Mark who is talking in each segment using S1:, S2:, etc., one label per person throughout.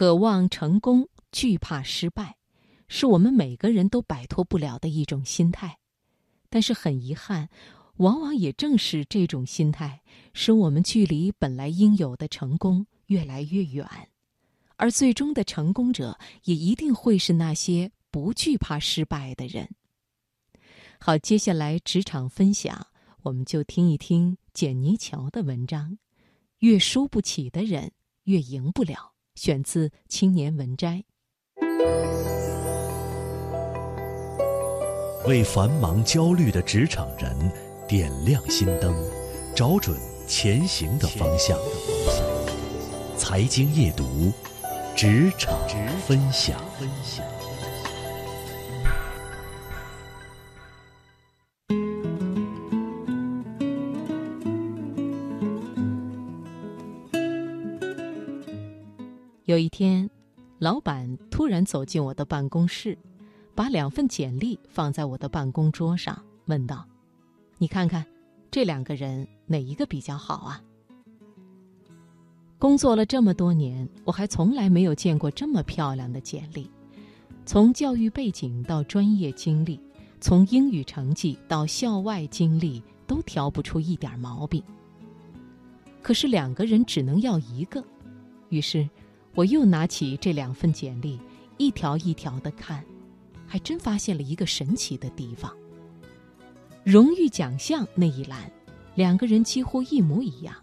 S1: 渴望成功，惧怕失败，是我们每个人都摆脱不了的一种心态。但是很遗憾，往往也正是这种心态，使我们距离本来应有的成功越来越远。而最终的成功者，也一定会是那些不惧怕失败的人。好，接下来职场分享，我们就听一听简妮乔的文章：越输不起的人，越赢不了。选自《青年文摘》。
S2: 为繁忙焦虑的职场人点亮心灯，找准前行的方向。财经夜读，职场分享。
S1: 有一天，老板突然走进我的办公室，把两份简历放在我的办公桌上，问道：“你看看，这两个人哪一个比较好啊？”工作了这么多年，我还从来没有见过这么漂亮的简历。从教育背景到专业经历，从英语成绩到校外经历，都挑不出一点毛病。可是两个人只能要一个，于是。我又拿起这两份简历，一条一条的看，还真发现了一个神奇的地方。荣誉奖项那一栏，两个人几乎一模一样，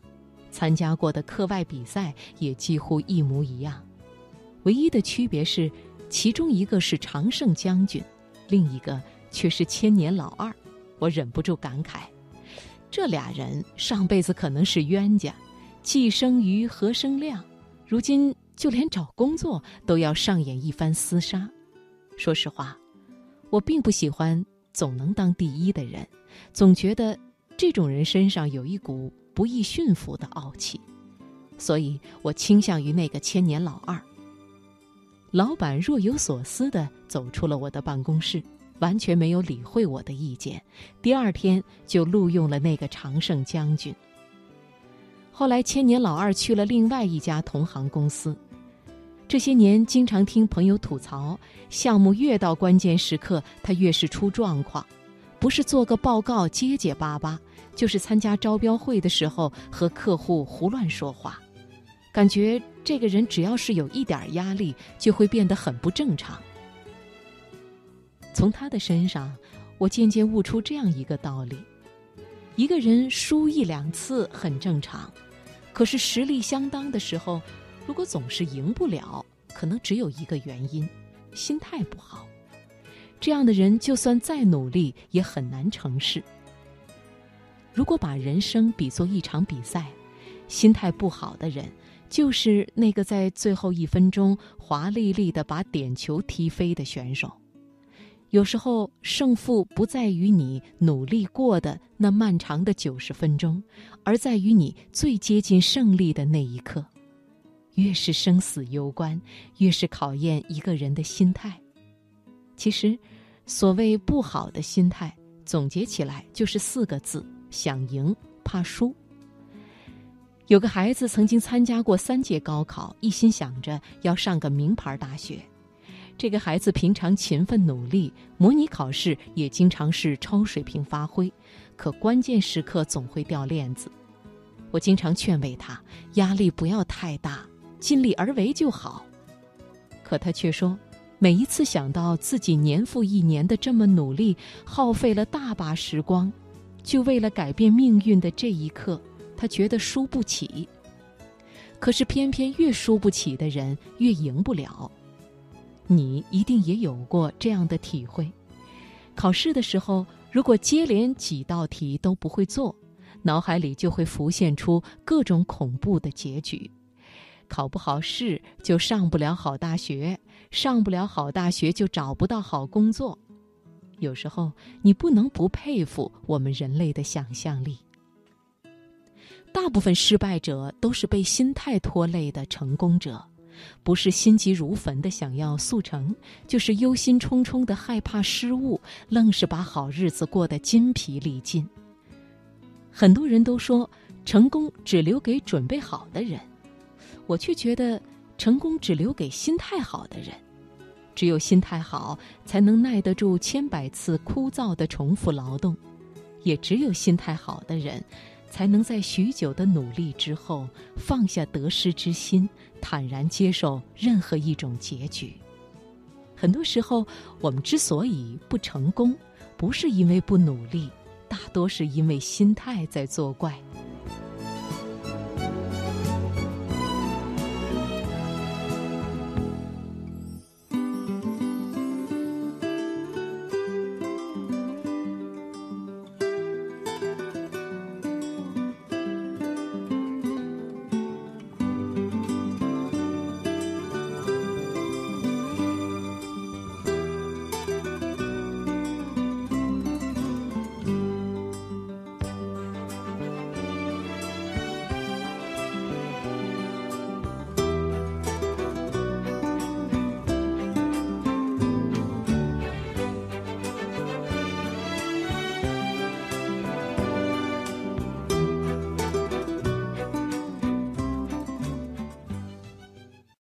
S1: 参加过的课外比赛也几乎一模一样，唯一的区别是，其中一个是常胜将军，另一个却是千年老二。我忍不住感慨，这俩人上辈子可能是冤家，既生瑜何生亮，如今。就连找工作都要上演一番厮杀。说实话，我并不喜欢总能当第一的人，总觉得这种人身上有一股不易驯服的傲气，所以我倾向于那个千年老二。老板若有所思地走出了我的办公室，完全没有理会我的意见。第二天就录用了那个常胜将军。后来，千年老二去了另外一家同行公司。这些年，经常听朋友吐槽，项目越到关键时刻，他越是出状况，不是做个报告结结巴巴，就是参加招标会的时候和客户胡乱说话，感觉这个人只要是有一点压力，就会变得很不正常。从他的身上，我渐渐悟出这样一个道理：一个人输一两次很正常，可是实力相当的时候。如果总是赢不了，可能只有一个原因：心态不好。这样的人就算再努力，也很难成事。如果把人生比作一场比赛，心态不好的人就是那个在最后一分钟华丽丽的把点球踢飞的选手。有时候胜负不在于你努力过的那漫长的九十分钟，而在于你最接近胜利的那一刻。越是生死攸关，越是考验一个人的心态。其实，所谓不好的心态，总结起来就是四个字：想赢，怕输。有个孩子曾经参加过三届高考，一心想着要上个名牌大学。这个孩子平常勤奋努力，模拟考试也经常是超水平发挥，可关键时刻总会掉链子。我经常劝慰他，压力不要太大。尽力而为就好，可他却说，每一次想到自己年复一年的这么努力，耗费了大把时光，就为了改变命运的这一刻，他觉得输不起。可是偏偏越输不起的人越赢不了。你一定也有过这样的体会：考试的时候，如果接连几道题都不会做，脑海里就会浮现出各种恐怖的结局。考不好试就上不了好大学，上不了好大学就找不到好工作。有时候你不能不佩服我们人类的想象力。大部分失败者都是被心态拖累的成功者，不是心急如焚的想要速成，就是忧心忡忡的害怕失误，愣是把好日子过得筋疲力尽。很多人都说，成功只留给准备好的人。我却觉得，成功只留给心态好的人。只有心态好，才能耐得住千百次枯燥的重复劳动；也只有心态好的人，才能在许久的努力之后放下得失之心，坦然接受任何一种结局。很多时候，我们之所以不成功，不是因为不努力，大多是因为心态在作怪。